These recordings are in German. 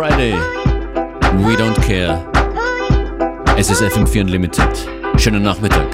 Friday. We don't care. Es ist FM4 Unlimited. Schönen Nachmittag.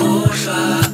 不帅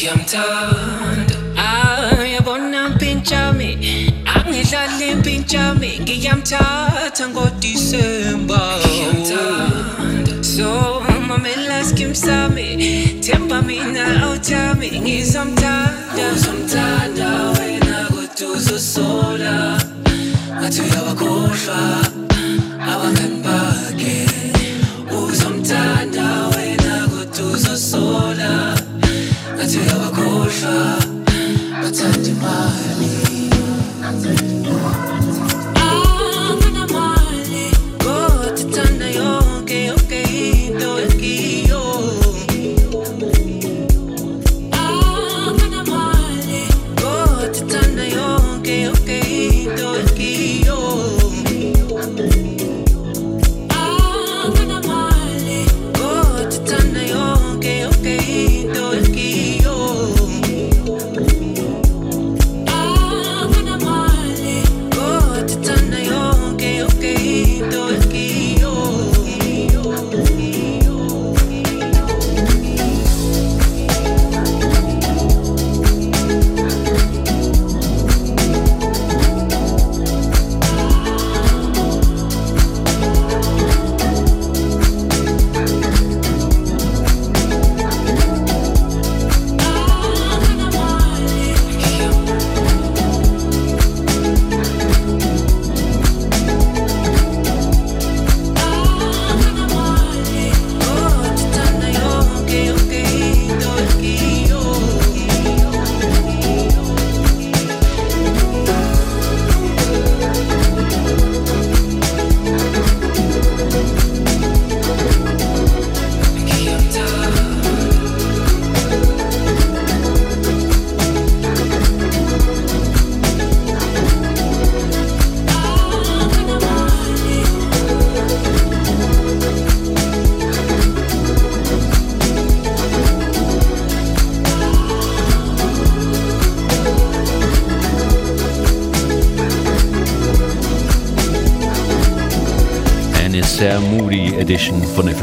ngiyamthanda ah yabona mpintshami angidlali mpintshami ngiyamthatha ngodisemba. So mamela skim sami themba mina awuthami ngizomthanda. Uzomthanda wena kodwa uzosola ngathi uyabakhohlwa abangani bakhe. Uzomthanda wena kodwa uzosola потеряла кожа, отца не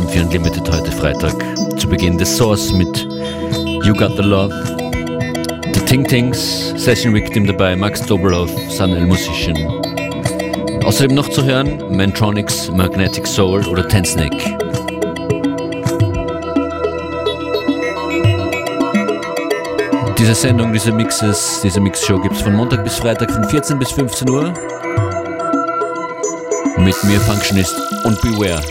FM4 Unlimited heute Freitag. Zu Beginn des Source mit You Got the Love. The Ting Tings, Session Victim dabei, Max Dobelhoff, Sanel Musician. Außerdem noch zu hören Mantronics, Magnetic Soul oder Tensnake. Diese Sendung, diese Mixes, diese Mixshow gibt es von Montag bis Freitag von 14 bis 15 Uhr. Mit mir Functionist und Beware.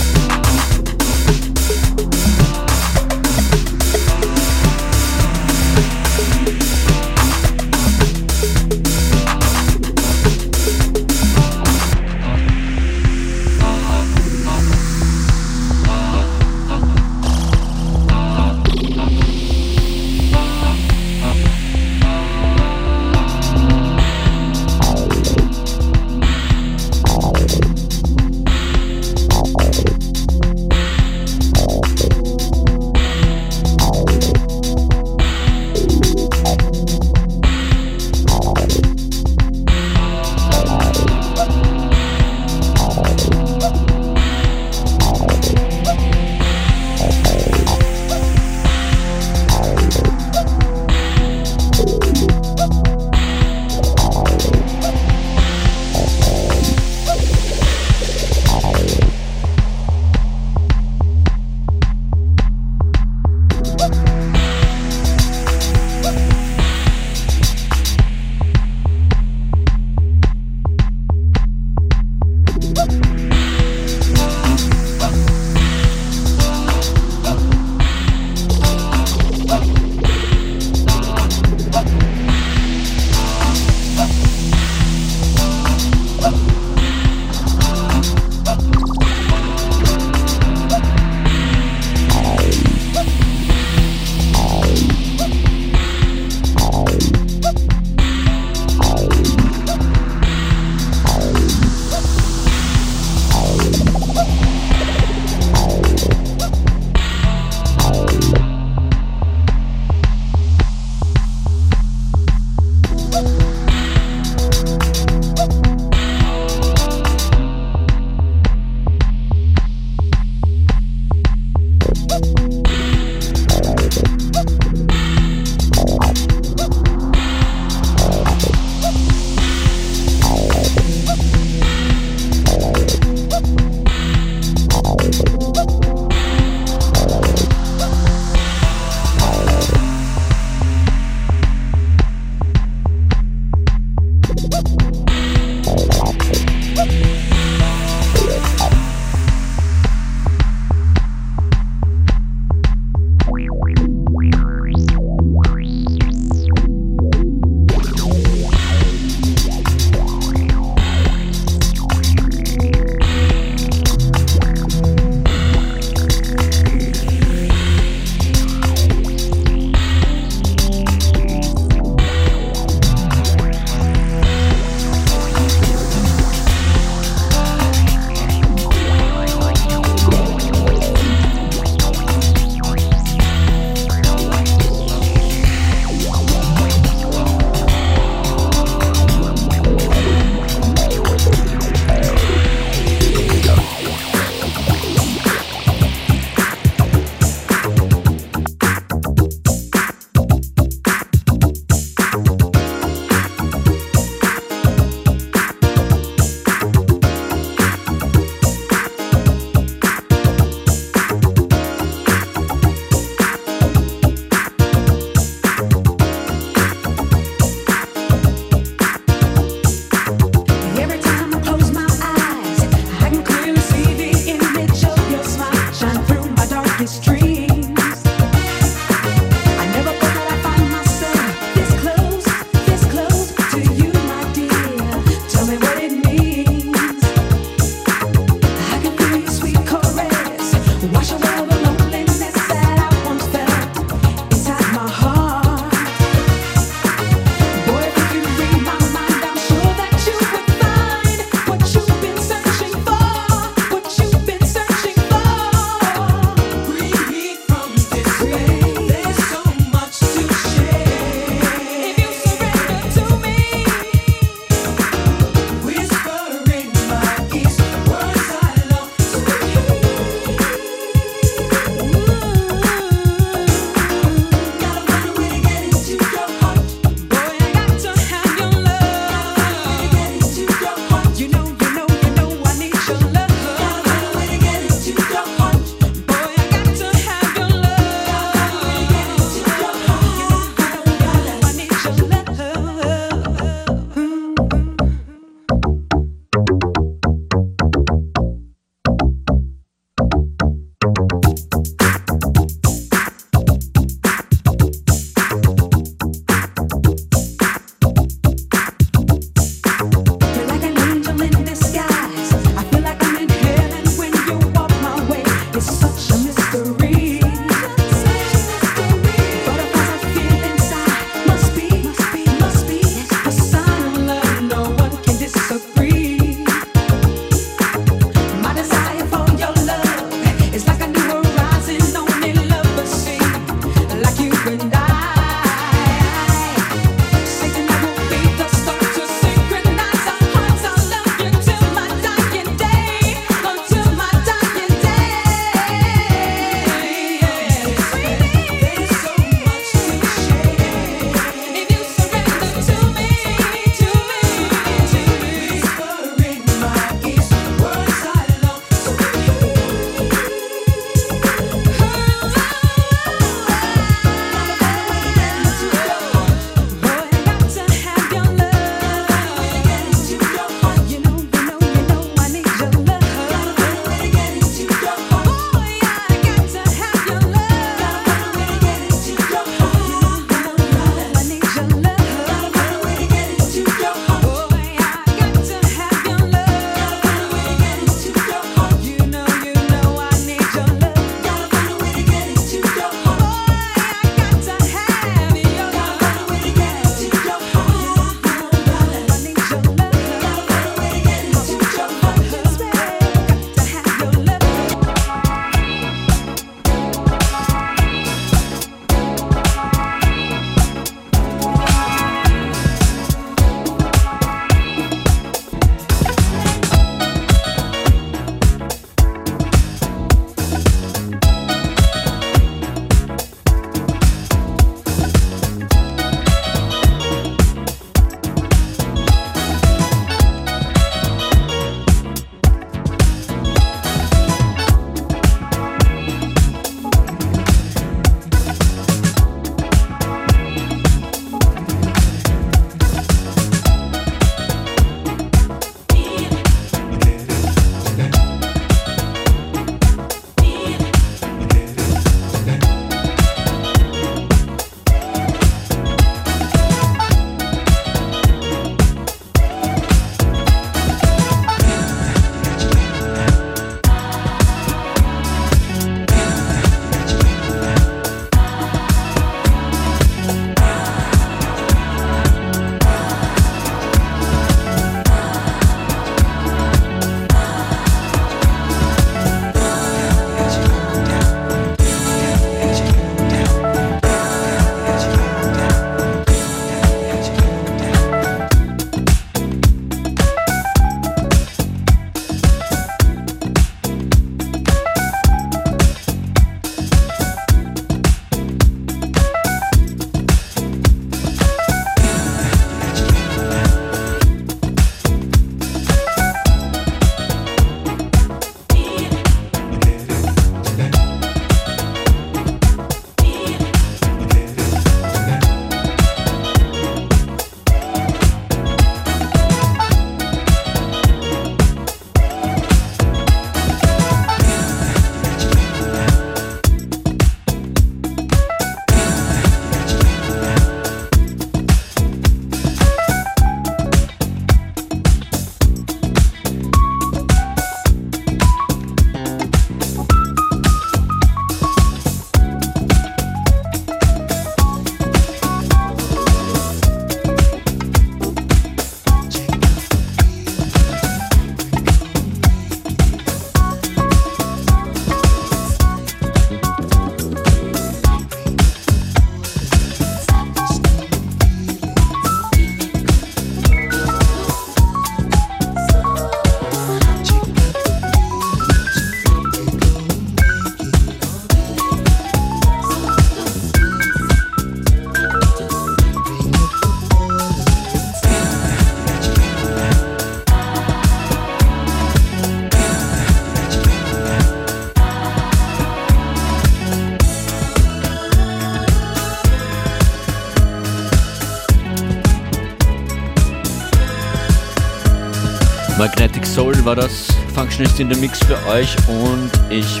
Functionist in der Mix für euch und ich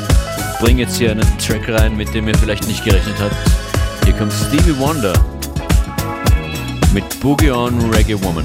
bringe jetzt hier einen Track rein, mit dem ihr vielleicht nicht gerechnet habt. Hier kommt Stevie Wonder mit Boogie On Reggae Woman.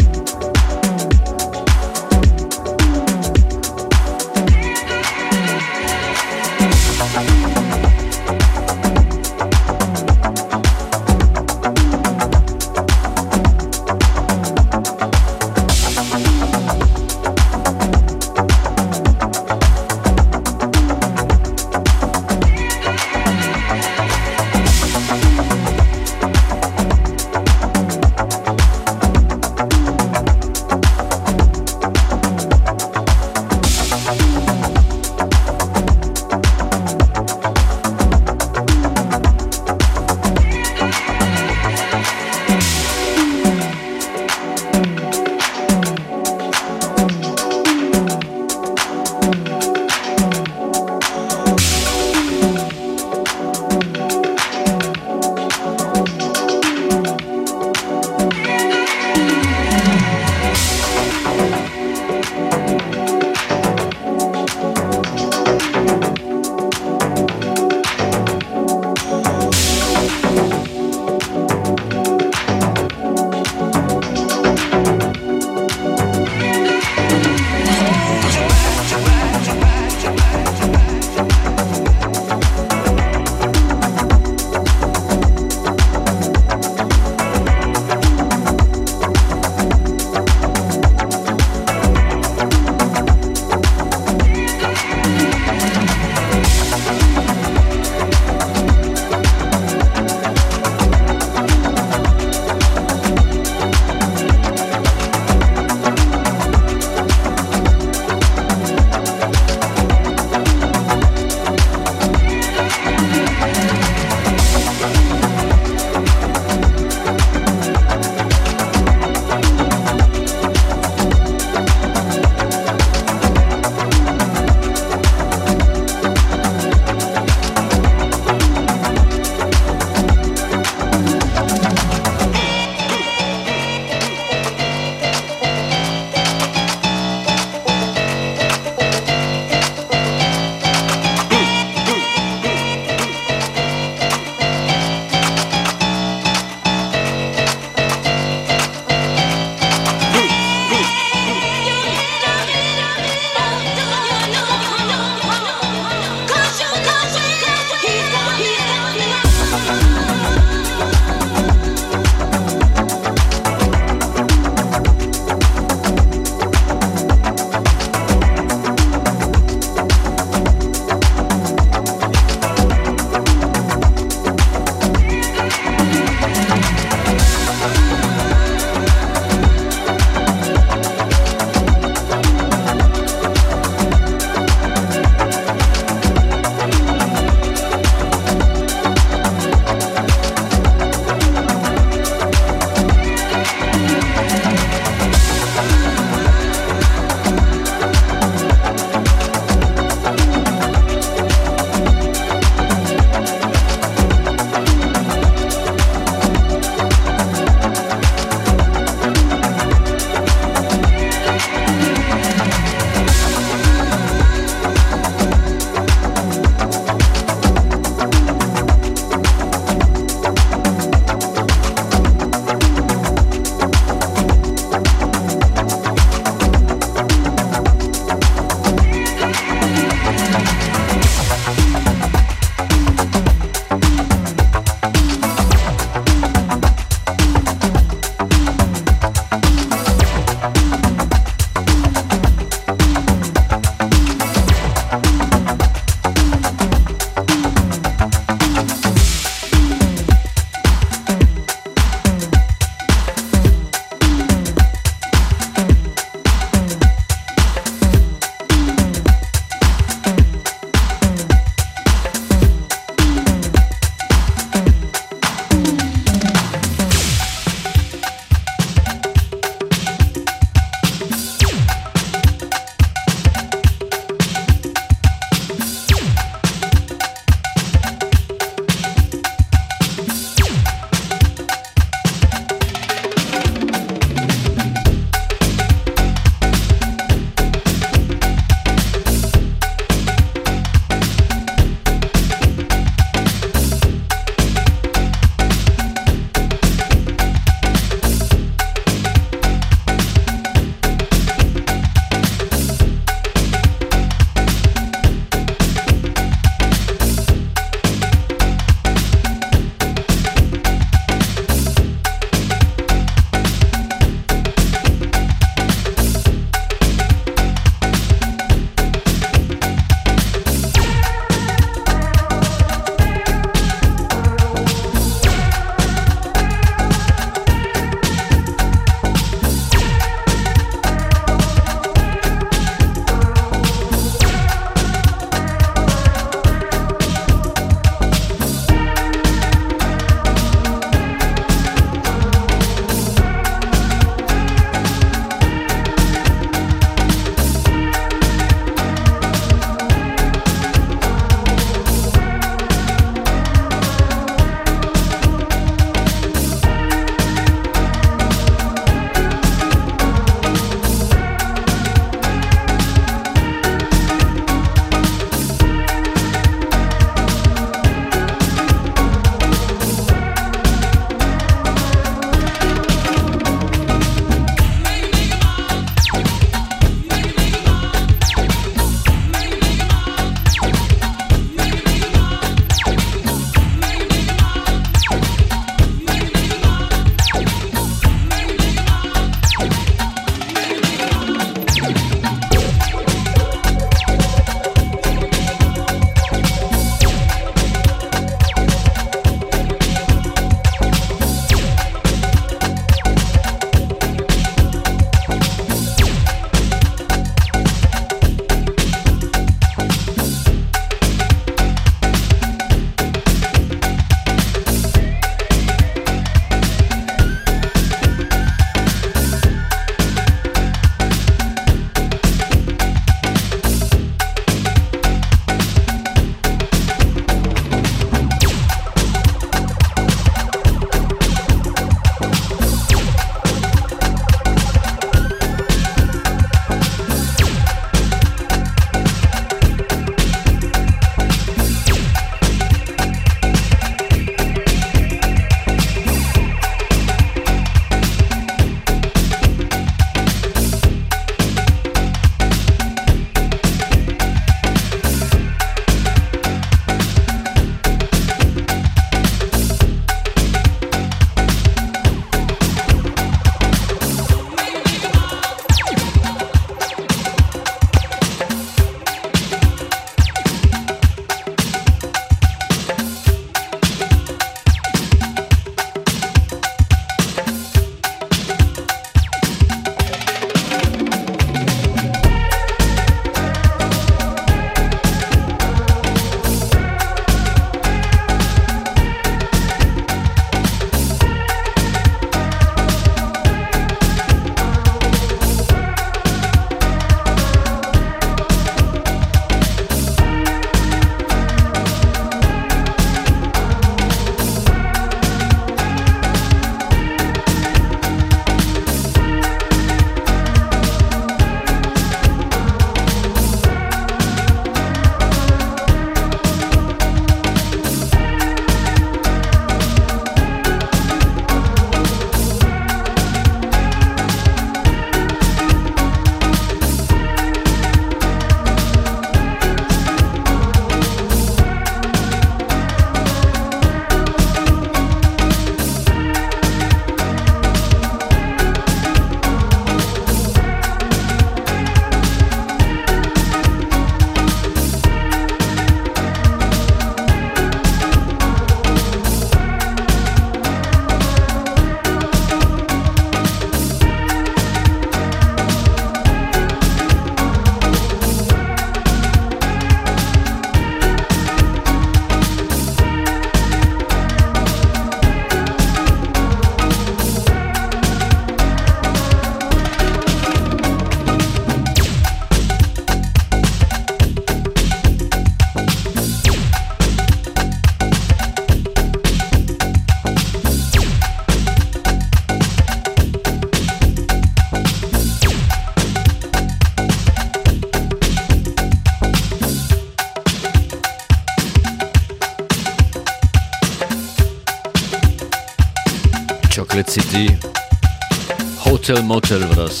Hotel Motel war das.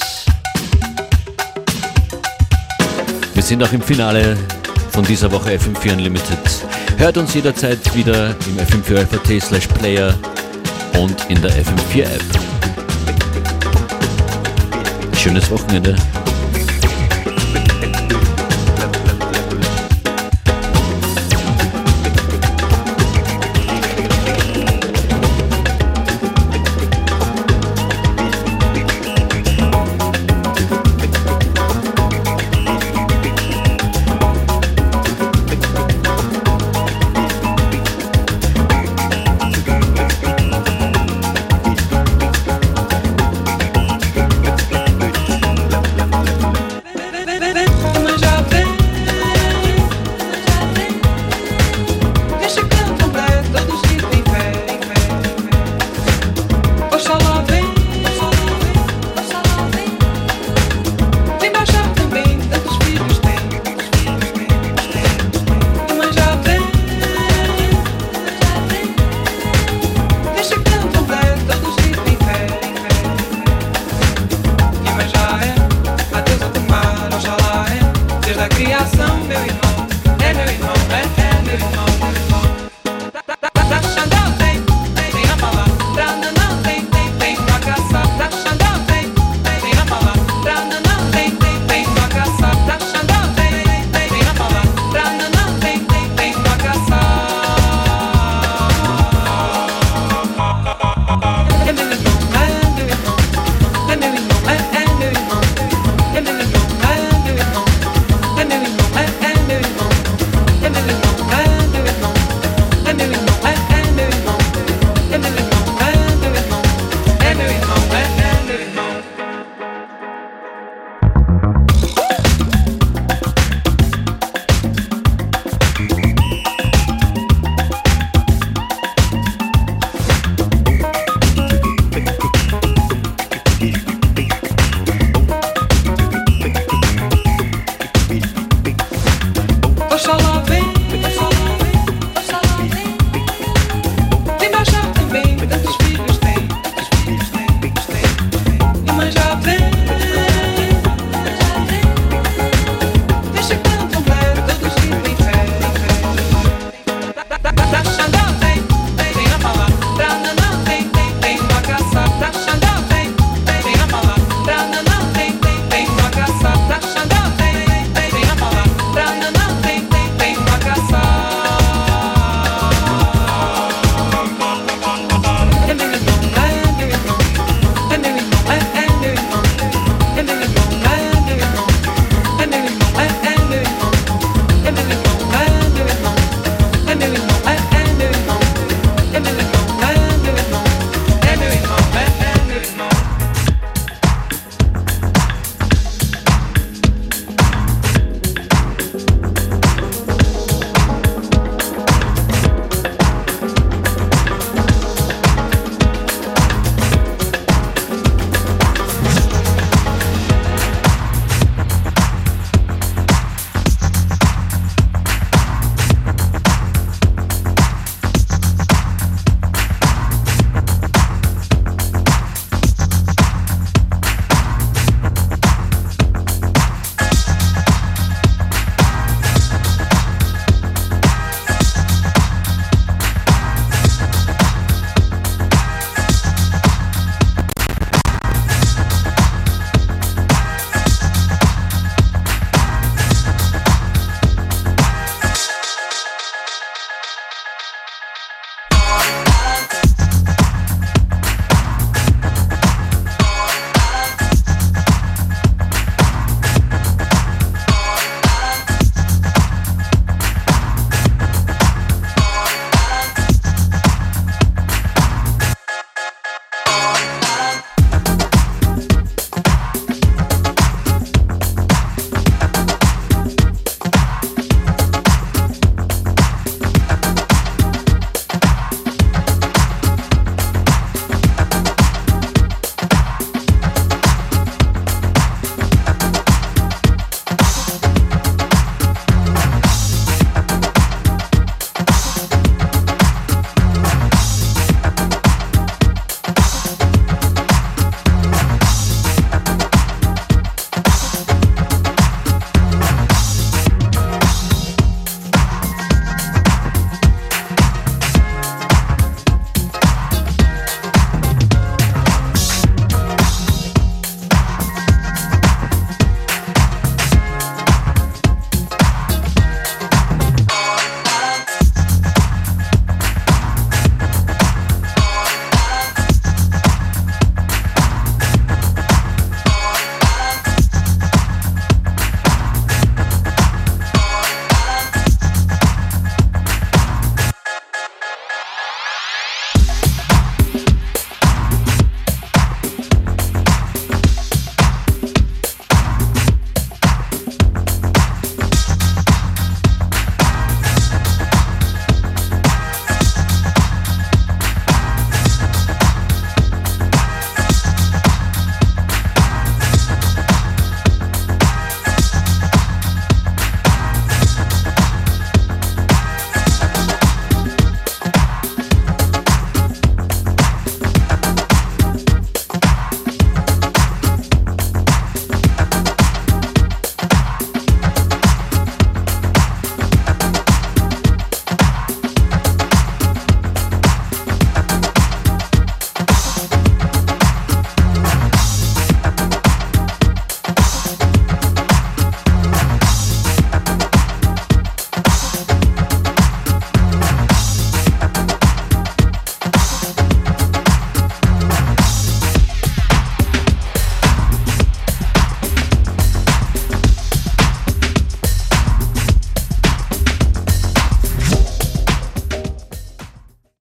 Wir sind auch im Finale von dieser Woche FM4 Unlimited. Hört uns jederzeit wieder im FM4 FAT slash Player und in der FM4 App. Schönes Wochenende.